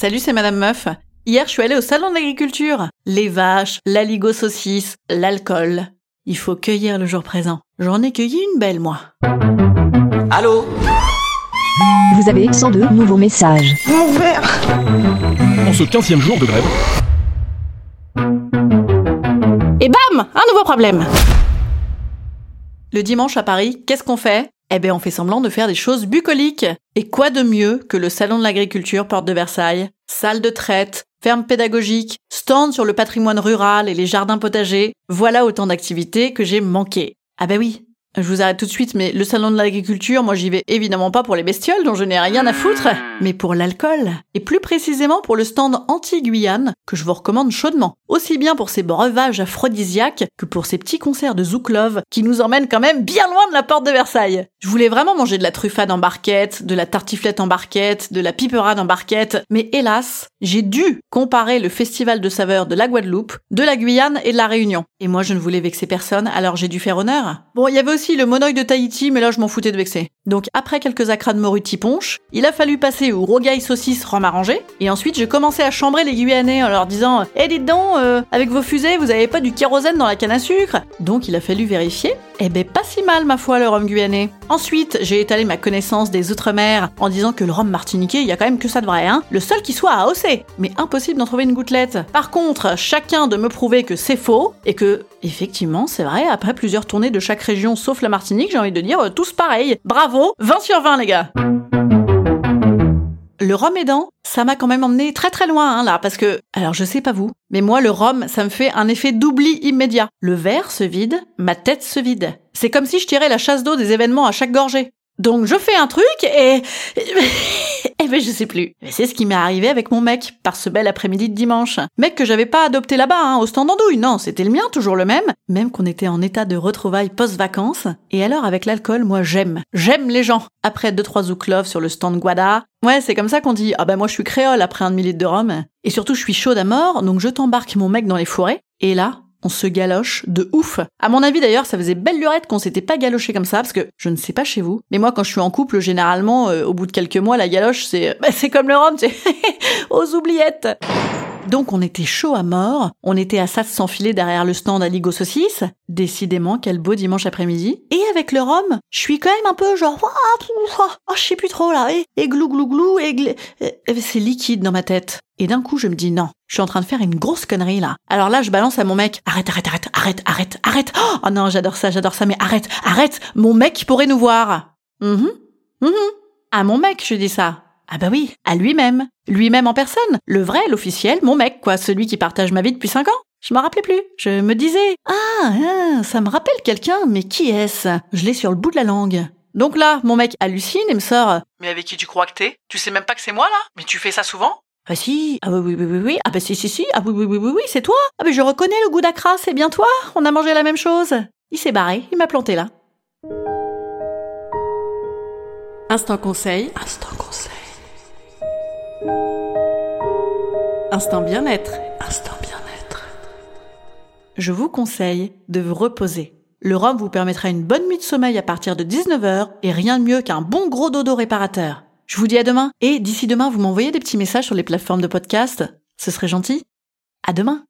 Salut, c'est Madame Meuf. Hier, je suis allée au salon de l'agriculture. Les vaches, l'aligo saucisse, l'alcool. Il faut cueillir le jour présent. J'en ai cueilli une belle, moi. Allô Vous avez 102 nouveaux messages. En ce 15 jour de grève, Et bam Un nouveau problème Le dimanche à Paris, qu'est-ce qu'on fait? Eh ben, on fait semblant de faire des choses bucoliques. Et quoi de mieux que le salon de l'agriculture porte de Versailles? Salle de traite, ferme pédagogique, stand sur le patrimoine rural et les jardins potagers. Voilà autant d'activités que j'ai manquées. Ah ben oui, je vous arrête tout de suite, mais le salon de l'agriculture, moi j'y vais évidemment pas pour les bestioles dont je n'ai rien à foutre, mais pour l'alcool. Et plus précisément pour le stand anti-Guyane, que je vous recommande chaudement. Aussi bien pour ses breuvages aphrodisiaques que pour ses petits concerts de Zouklov qui nous emmènent quand même bien loin de la porte de Versailles. Je voulais vraiment manger de la truffade en barquette, de la tartiflette en barquette, de la piperade en barquette, mais hélas, j'ai dû comparer le festival de saveurs de la Guadeloupe, de la Guyane et de la Réunion. Et moi je ne voulais vexer personne, alors j'ai dû faire honneur. Le monoï de Tahiti, mais là je m'en foutais de vexer. Donc après quelques acras de morue ponche, il a fallu passer au rogaille saucisse arrangé, et ensuite j'ai commencé à chambrer les Guyanais en leur disant « Eh dites donc, euh, avec vos fusées, vous avez pas du kérosène dans la canne à sucre ?» Donc il a fallu vérifier. Eh ben pas si mal ma foi le rhum guyanais. Ensuite, j'ai étalé ma connaissance des outre-mer en disant que le rhum martiniquais, il y a quand même que ça de vrai, hein. Le seul qui soit à hausser. Mais impossible d'en trouver une gouttelette. Par contre, chacun de me prouver que c'est faux et que, effectivement, c'est vrai, après plusieurs tournées de chaque région sauf la Martinique, j'ai envie de dire euh, tous pareil. Bravo, 20 sur 20 les gars. Le rhum aidant, ça m'a quand même emmené très très loin hein, là, parce que, alors je sais pas vous, mais moi le rhum, ça me fait un effet d'oubli immédiat. Le verre se vide, ma tête se vide. C'est comme si je tirais la chasse d'eau des événements à chaque gorgée. Donc je fais un truc et... Eh ben je sais plus. Mais c'est ce qui m'est arrivé avec mon mec, par ce bel après-midi de dimanche. Mec que j'avais pas adopté là-bas, hein, au stand andouille, non, c'était le mien, toujours le même. Même qu'on était en état de retrouvailles post-vacances. Et alors avec l'alcool, moi j'aime. J'aime les gens. Après deux trois zouklovs sur le stand Guada. Ouais, c'est comme ça qu'on dit, ah ben moi je suis créole après un demi-litre de rhum. Et surtout je suis chaude à mort, donc je t'embarque mon mec dans les forêts. Et là, on se galoche de ouf. À mon avis d'ailleurs, ça faisait belle lurette qu'on s'était pas galoché comme ça, parce que je ne sais pas chez vous, mais moi quand je suis en couple, généralement, euh, au bout de quelques mois, la galoche, c'est bah, c'est comme le rhum, c'est aux oubliettes. Donc on était chaud à mort, on était à ça de s'enfiler derrière le stand à Ligo Saucisse. Décidément, quel beau dimanche après-midi. Et avec le rhum, je suis quand même un peu genre, oh, je sais plus trop là, et, glou glou glou, et c'est liquide dans ma tête. Et d'un coup, je me dis non, je suis en train de faire une grosse connerie là. Alors là, je balance à mon mec, arrête, arrête, arrête, arrête, arrête, arrête. Oh non, j'adore ça, j'adore ça, mais arrête, arrête, mon mec pourrait nous voir. Mhm, mhm. À mon mec, je dis ça. Ah bah oui, à lui-même. Lui-même en personne. Le vrai, l'officiel, mon mec, quoi, celui qui partage ma vie depuis cinq ans. Je m'en rappelais plus. Je me disais, ah, ah ça me rappelle quelqu'un, mais qui est-ce? Je l'ai sur le bout de la langue. Donc là, mon mec hallucine et me sort. Mais avec qui tu crois que t'es? Tu sais même pas que c'est moi là? Mais tu fais ça souvent? Ah si, ah oui, oui, oui, oui, oui, ah bah si, si, si, ah oui, oui, oui, oui, oui, c'est toi. Ah bah je reconnais le goût d'Acra, c'est bien toi. On a mangé la même chose. Il s'est barré, il m'a planté là. Instant conseil. Instant conseil. Instant bien-être. Instant bien-être. Je vous conseille de vous reposer. Le rhum vous permettra une bonne nuit de sommeil à partir de 19h et rien de mieux qu'un bon gros dodo réparateur. Je vous dis à demain et d'ici demain vous m'envoyez des petits messages sur les plateformes de podcast. Ce serait gentil. À demain.